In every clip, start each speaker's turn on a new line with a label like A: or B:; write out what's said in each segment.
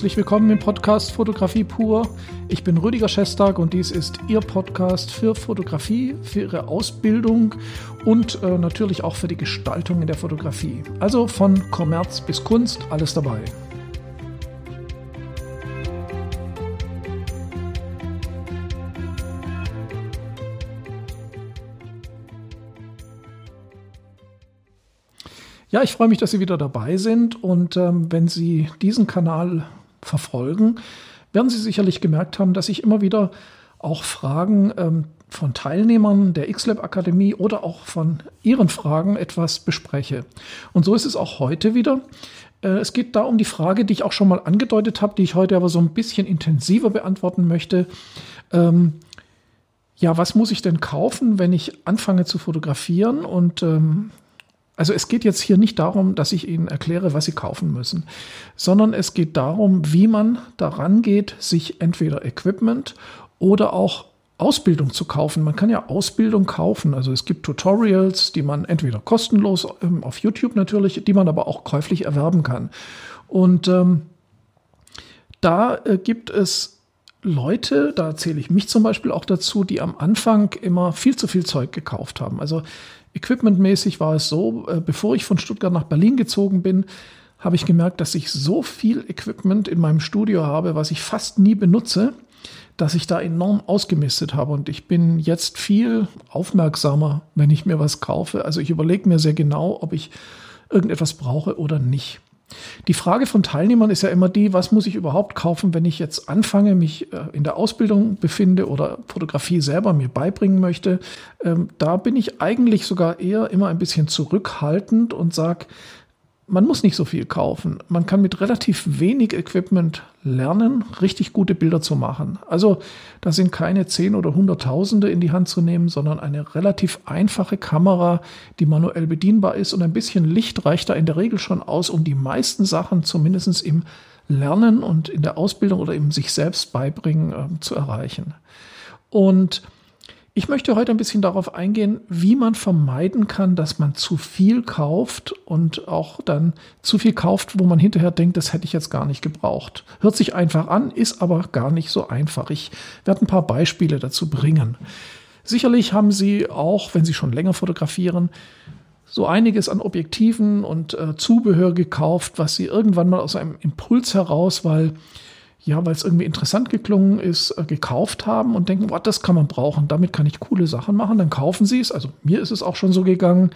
A: Herzlich willkommen im Podcast Fotografie pur. Ich bin Rüdiger Schestag und dies ist Ihr Podcast für Fotografie, für Ihre Ausbildung und äh, natürlich auch für die Gestaltung in der Fotografie. Also von Kommerz bis Kunst, alles dabei. Ja, ich freue mich, dass Sie wieder dabei sind und ähm, wenn Sie diesen Kanal verfolgen, werden Sie sicherlich gemerkt haben, dass ich immer wieder auch Fragen ähm, von Teilnehmern der XLab Akademie oder auch von Ihren Fragen etwas bespreche. Und so ist es auch heute wieder. Äh, es geht da um die Frage, die ich auch schon mal angedeutet habe, die ich heute aber so ein bisschen intensiver beantworten möchte. Ähm, ja, was muss ich denn kaufen, wenn ich anfange zu fotografieren? Und ähm, also es geht jetzt hier nicht darum, dass ich Ihnen erkläre, was Sie kaufen müssen, sondern es geht darum, wie man daran geht, sich entweder Equipment oder auch Ausbildung zu kaufen. Man kann ja Ausbildung kaufen. Also es gibt Tutorials, die man entweder kostenlos ähm, auf YouTube natürlich, die man aber auch käuflich erwerben kann. Und ähm, da äh, gibt es Leute, da zähle ich mich zum Beispiel auch dazu, die am Anfang immer viel zu viel Zeug gekauft haben. Also Equipmentmäßig war es so, äh, bevor ich von Stuttgart nach Berlin gezogen bin, habe ich gemerkt, dass ich so viel Equipment in meinem Studio habe, was ich fast nie benutze, dass ich da enorm ausgemistet habe. Und ich bin jetzt viel aufmerksamer, wenn ich mir was kaufe. Also ich überlege mir sehr genau, ob ich irgendetwas brauche oder nicht. Die Frage von Teilnehmern ist ja immer die, was muss ich überhaupt kaufen, wenn ich jetzt anfange, mich äh, in der Ausbildung befinde oder Fotografie selber mir beibringen möchte. Ähm, da bin ich eigentlich sogar eher immer ein bisschen zurückhaltend und sage, man muss nicht so viel kaufen. Man kann mit relativ wenig Equipment lernen, richtig gute Bilder zu machen. Also da sind keine zehn oder hunderttausende in die Hand zu nehmen, sondern eine relativ einfache Kamera, die manuell bedienbar ist und ein bisschen Licht reicht da in der Regel schon aus, um die meisten Sachen zumindest im Lernen und in der Ausbildung oder im sich selbst beibringen äh, zu erreichen. Und ich möchte heute ein bisschen darauf eingehen, wie man vermeiden kann, dass man zu viel kauft und auch dann zu viel kauft, wo man hinterher denkt, das hätte ich jetzt gar nicht gebraucht. Hört sich einfach an, ist aber gar nicht so einfach. Ich werde ein paar Beispiele dazu bringen. Sicherlich haben Sie auch, wenn Sie schon länger fotografieren, so einiges an Objektiven und äh, Zubehör gekauft, was Sie irgendwann mal aus einem Impuls heraus, weil ja, weil es irgendwie interessant geklungen ist, äh, gekauft haben und denken, oh, das kann man brauchen, damit kann ich coole Sachen machen. Dann kaufen sie es. Also mir ist es auch schon so gegangen.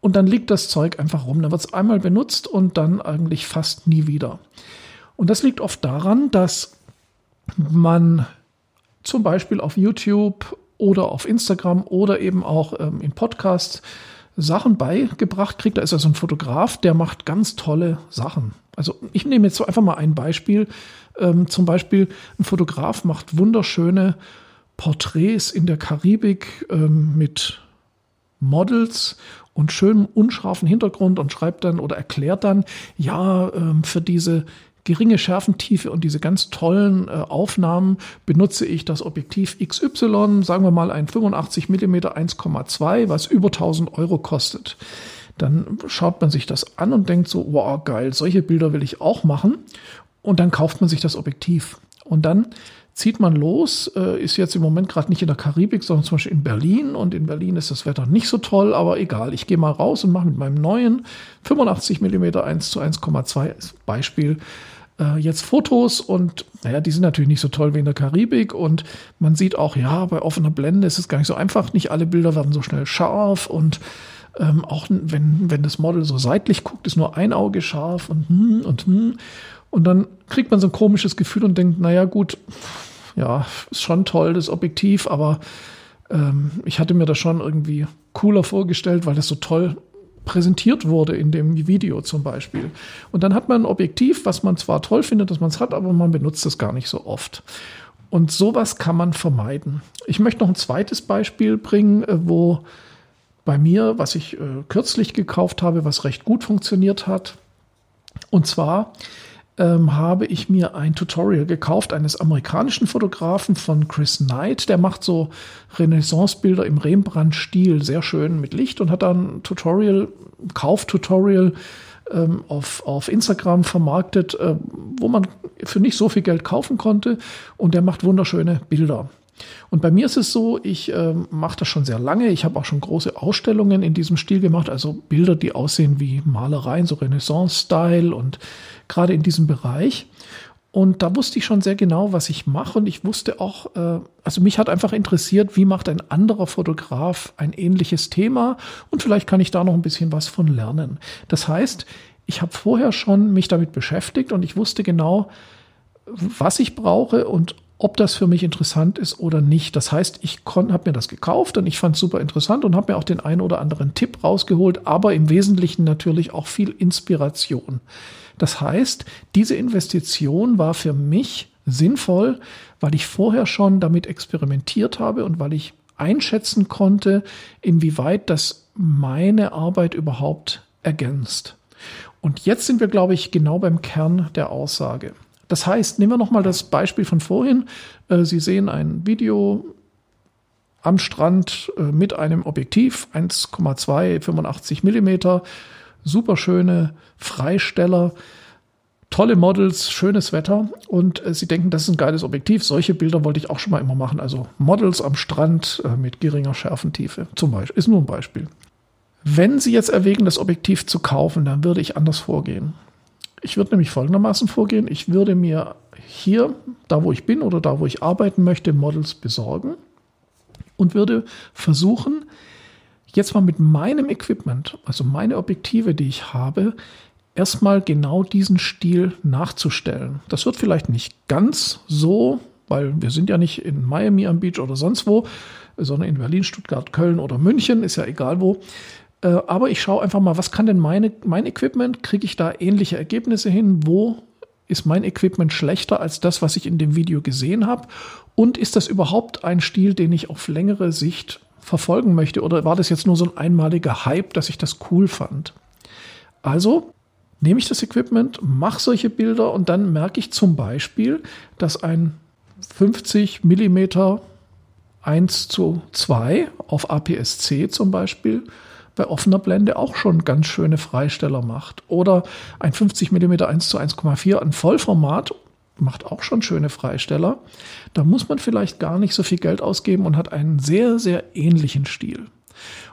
A: Und dann liegt das Zeug einfach rum. Dann wird es einmal benutzt und dann eigentlich fast nie wieder. Und das liegt oft daran, dass man zum Beispiel auf YouTube oder auf Instagram oder eben auch ähm, in Podcasts Sachen beigebracht kriegt. Da ist also ein Fotograf, der macht ganz tolle Sachen. Also ich nehme jetzt so einfach mal ein Beispiel. Ähm, zum Beispiel ein Fotograf macht wunderschöne Porträts in der Karibik ähm, mit Models und schönem unscharfen Hintergrund und schreibt dann oder erklärt dann, ja, ähm, für diese geringe Schärfentiefe und diese ganz tollen äh, Aufnahmen benutze ich das Objektiv XY, sagen wir mal ein 85 mm 1,2, was über 1000 Euro kostet. Dann schaut man sich das an und denkt so, wow, geil, solche Bilder will ich auch machen. Und dann kauft man sich das Objektiv. Und dann zieht man los, äh, ist jetzt im Moment gerade nicht in der Karibik, sondern zum Beispiel in Berlin. Und in Berlin ist das Wetter nicht so toll, aber egal. Ich gehe mal raus und mache mit meinem neuen 85 mm 1 zu 1,2 Beispiel äh, jetzt Fotos und naja, die sind natürlich nicht so toll wie in der Karibik und man sieht auch, ja, bei offener Blende ist es gar nicht so einfach. Nicht alle Bilder werden so schnell scharf und ähm, auch wenn, wenn das Model so seitlich guckt, ist nur ein Auge scharf und hm und hm. Und dann kriegt man so ein komisches Gefühl und denkt, naja, gut, ja, ist schon toll, das Objektiv, aber ähm, ich hatte mir das schon irgendwie cooler vorgestellt, weil das so toll präsentiert wurde in dem Video zum Beispiel. Und dann hat man ein Objektiv, was man zwar toll findet, dass man es hat, aber man benutzt es gar nicht so oft. Und sowas kann man vermeiden. Ich möchte noch ein zweites Beispiel bringen, äh, wo bei mir, was ich äh, kürzlich gekauft habe, was recht gut funktioniert hat. Und zwar ähm, habe ich mir ein Tutorial gekauft eines amerikanischen Fotografen von Chris Knight. Der macht so Renaissance-Bilder im Rembrandt-Stil, sehr schön mit Licht und hat dann ein Tutorial, Kauftutorial ähm, auf, auf Instagram vermarktet, äh, wo man für nicht so viel Geld kaufen konnte und der macht wunderschöne Bilder. Und bei mir ist es so, ich äh, mache das schon sehr lange. Ich habe auch schon große Ausstellungen in diesem Stil gemacht, also Bilder, die aussehen wie Malereien, so Renaissance-Style und gerade in diesem Bereich. Und da wusste ich schon sehr genau, was ich mache. Und ich wusste auch, äh, also mich hat einfach interessiert, wie macht ein anderer Fotograf ein ähnliches Thema. Und vielleicht kann ich da noch ein bisschen was von lernen. Das heißt, ich habe vorher schon mich damit beschäftigt und ich wusste genau, was ich brauche und ob das für mich interessant ist oder nicht. Das heißt, ich habe mir das gekauft und ich fand es super interessant und habe mir auch den einen oder anderen Tipp rausgeholt, aber im Wesentlichen natürlich auch viel Inspiration. Das heißt, diese Investition war für mich sinnvoll, weil ich vorher schon damit experimentiert habe und weil ich einschätzen konnte, inwieweit das meine Arbeit überhaupt ergänzt. Und jetzt sind wir, glaube ich, genau beim Kern der Aussage. Das heißt, nehmen wir nochmal das Beispiel von vorhin. Äh, Sie sehen ein Video am Strand äh, mit einem Objektiv 1,2 85 Millimeter, super schöne Freisteller, tolle Models, schönes Wetter und äh, Sie denken, das ist ein geiles Objektiv. Solche Bilder wollte ich auch schon mal immer machen. Also Models am Strand mit geringer Schärfentiefe zum Beispiel ist nur ein Beispiel. Wenn Sie jetzt erwägen, das Objektiv zu kaufen, dann würde ich anders vorgehen. Ich würde nämlich folgendermaßen vorgehen. Ich würde mir hier, da wo ich bin oder da wo ich arbeiten möchte, Models besorgen und würde versuchen, jetzt mal mit meinem Equipment, also meine Objektive, die ich habe, erstmal genau diesen Stil nachzustellen. Das wird vielleicht nicht ganz so, weil wir sind ja nicht in Miami am Beach oder sonst wo, sondern in Berlin, Stuttgart, Köln oder München, ist ja egal wo. Äh, aber ich schaue einfach mal, was kann denn meine, mein Equipment? Kriege ich da ähnliche Ergebnisse hin? Wo ist mein Equipment schlechter als das, was ich in dem Video gesehen habe? Und ist das überhaupt ein Stil, den ich auf längere Sicht verfolgen möchte? Oder war das jetzt nur so ein einmaliger Hype, dass ich das cool fand? Also nehme ich das Equipment, mache solche Bilder und dann merke ich zum Beispiel, dass ein 50 Millimeter 1 zu 2 auf APS-C zum Beispiel bei offener Blende auch schon ganz schöne Freisteller macht. Oder ein 50 mm 1 zu 1,4 an Vollformat macht auch schon schöne Freisteller. Da muss man vielleicht gar nicht so viel Geld ausgeben und hat einen sehr, sehr ähnlichen Stil.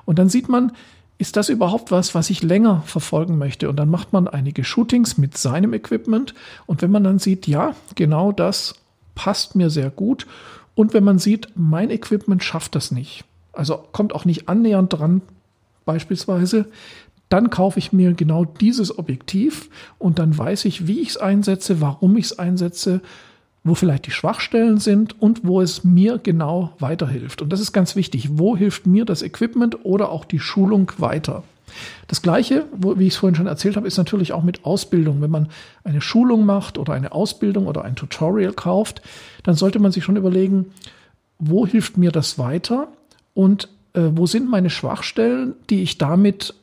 A: Und dann sieht man, ist das überhaupt was, was ich länger verfolgen möchte? Und dann macht man einige Shootings mit seinem Equipment. Und wenn man dann sieht, ja, genau das passt mir sehr gut. Und wenn man sieht, mein Equipment schafft das nicht. Also kommt auch nicht annähernd dran, beispielsweise, dann kaufe ich mir genau dieses Objektiv und dann weiß ich, wie ich es einsetze, warum ich es einsetze, wo vielleicht die Schwachstellen sind und wo es mir genau weiterhilft. Und das ist ganz wichtig. Wo hilft mir das Equipment oder auch die Schulung weiter? Das Gleiche, wie ich es vorhin schon erzählt habe, ist natürlich auch mit Ausbildung. Wenn man eine Schulung macht oder eine Ausbildung oder ein Tutorial kauft, dann sollte man sich schon überlegen, wo hilft mir das weiter und äh, wo sind meine Schwachstellen, die ich damit,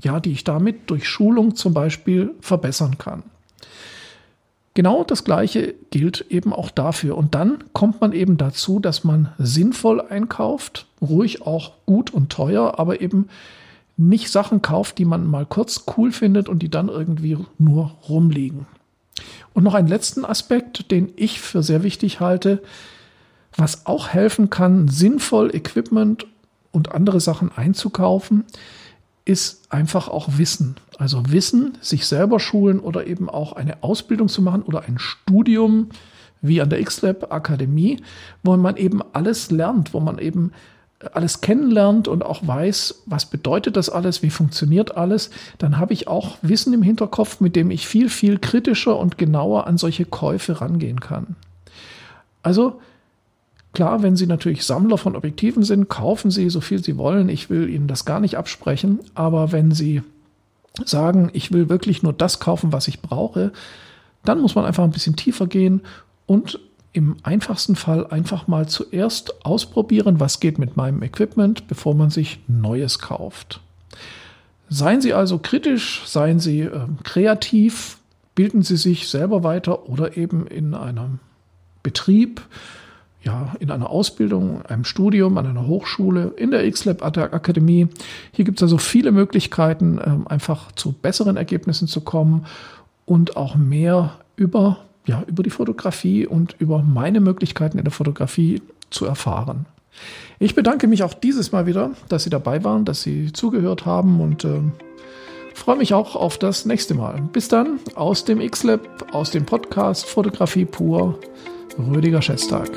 A: ja, die ich damit durch Schulung zum Beispiel verbessern kann. Genau das Gleiche gilt eben auch dafür. Und dann kommt man eben dazu, dass man sinnvoll einkauft, ruhig auch gut und teuer, aber eben nicht Sachen kauft, die man mal kurz cool findet und die dann irgendwie nur rumliegen. Und noch einen letzten Aspekt, den ich für sehr wichtig halte, was auch helfen kann, sinnvoll Equipment und andere Sachen einzukaufen, ist einfach auch Wissen. Also Wissen, sich selber schulen oder eben auch eine Ausbildung zu machen oder ein Studium wie an der XLab Akademie, wo man eben alles lernt, wo man eben alles kennenlernt und auch weiß, was bedeutet das alles, wie funktioniert alles, dann habe ich auch Wissen im Hinterkopf, mit dem ich viel, viel kritischer und genauer an solche Käufe rangehen kann. Also Klar, wenn Sie natürlich Sammler von Objektiven sind, kaufen Sie so viel Sie wollen. Ich will Ihnen das gar nicht absprechen. Aber wenn Sie sagen, ich will wirklich nur das kaufen, was ich brauche, dann muss man einfach ein bisschen tiefer gehen und im einfachsten Fall einfach mal zuerst ausprobieren, was geht mit meinem Equipment, bevor man sich Neues kauft. Seien Sie also kritisch, seien Sie äh, kreativ, bilden Sie sich selber weiter oder eben in einem Betrieb ja, in einer Ausbildung, einem Studium, an einer Hochschule, in der XLab Akademie. Hier gibt es also viele Möglichkeiten, ähm, einfach zu besseren Ergebnissen zu kommen und auch mehr über ja, über die Fotografie und über meine Möglichkeiten in der Fotografie zu erfahren. Ich bedanke mich auch dieses Mal wieder, dass Sie dabei waren, dass Sie zugehört haben und äh, freue mich auch auf das nächste Mal. Bis dann aus dem X-Lab, aus dem Podcast Fotografie pur, Rüdiger Schätztag.